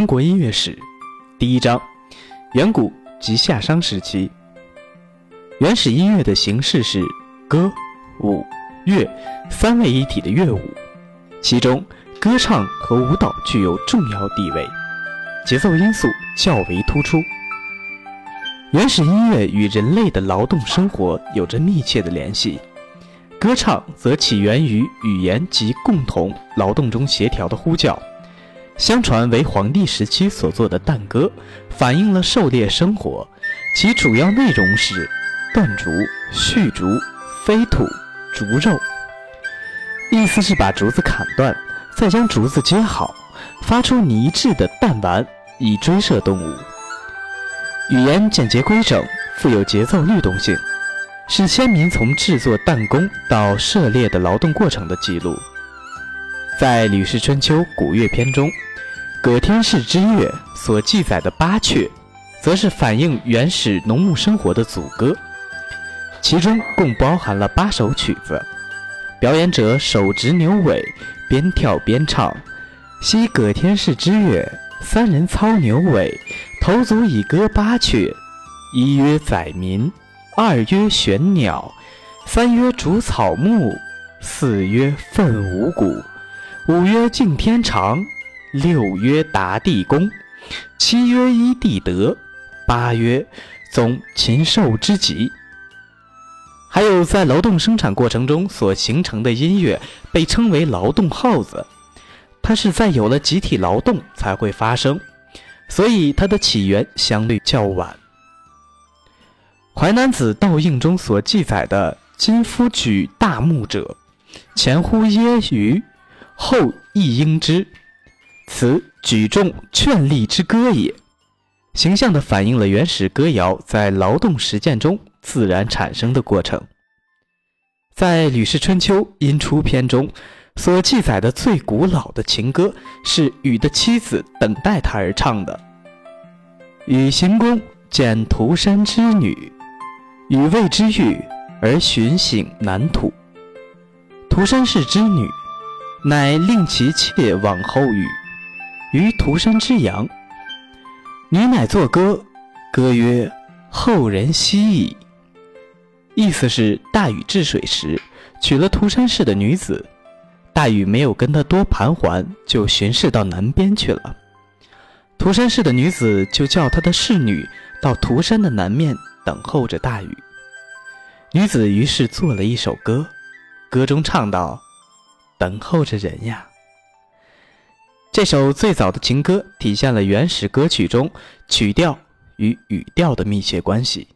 中国音乐史第一章：远古及夏商时期。原始音乐的形式是歌、舞、乐三位一体的乐舞，其中歌唱和舞蹈具有重要地位，节奏因素较为突出。原始音乐与人类的劳动生活有着密切的联系，歌唱则起源于语言及共同劳动中协调的呼叫。相传为黄帝时期所作的弹歌，反映了狩猎生活，其主要内容是断竹、续竹、飞土、竹肉，意思是把竹子砍断，再将竹子接好，发出泥质的弹丸，以追射动物。语言简洁规整，富有节奏律动性，是先民从制作弹弓到射猎的劳动过程的记录。在《吕氏春秋·古乐篇》中。葛天氏之乐所记载的八阙，则是反映原始农牧生活的组歌，其中共包含了八首曲子。表演者手执牛尾，边跳边唱。昔葛天氏之乐，三人操牛尾，头足以歌八阙。一曰宰民，二曰选鸟，三曰逐草木，四曰奋五谷，五曰敬天长。六曰达地功，七曰依地德，八曰宗禽兽之极。还有在劳动生产过程中所形成的音乐，被称为劳动号子。它是在有了集体劳动才会发生，所以它的起源相对较晚。《淮南子·道应》中所记载的“今夫举大木者，前乎耶于，后亦应之”。此举重劝力之歌也，形象地反映了原始歌谣在劳动实践中自然产生的过程。在《吕氏春秋·殷出篇》中所记载的最古老的情歌，是禹的妻子等待他而唱的。禹行宫见涂山之女，禹谓之欲而寻省南土。涂山氏之女，乃令其妾往后禹。于涂山之阳，女乃作歌，歌曰：“后人希矣。”意思是大禹治水时娶了涂山氏的女子，大禹没有跟他多盘桓，就巡视到南边去了。涂山氏的女子就叫她的侍女到涂山的南面等候着大禹。女子于是做了一首歌，歌中唱道：“等候着人呀。”这首最早的情歌体现了原始歌曲中曲调与语调的密切关系。